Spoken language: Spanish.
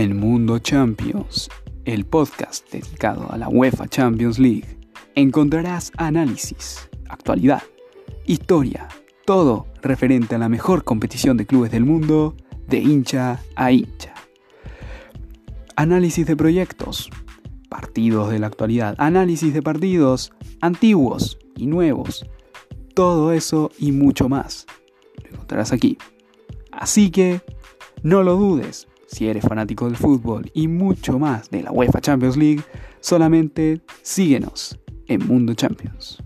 En Mundo Champions, el podcast dedicado a la UEFA Champions League, encontrarás análisis, actualidad, historia, todo referente a la mejor competición de clubes del mundo, de hincha a hincha. Análisis de proyectos, partidos de la actualidad, análisis de partidos antiguos y nuevos, todo eso y mucho más. Lo encontrarás aquí. Así que, no lo dudes, si eres fanático del fútbol y mucho más de la UEFA Champions League, solamente síguenos en Mundo Champions.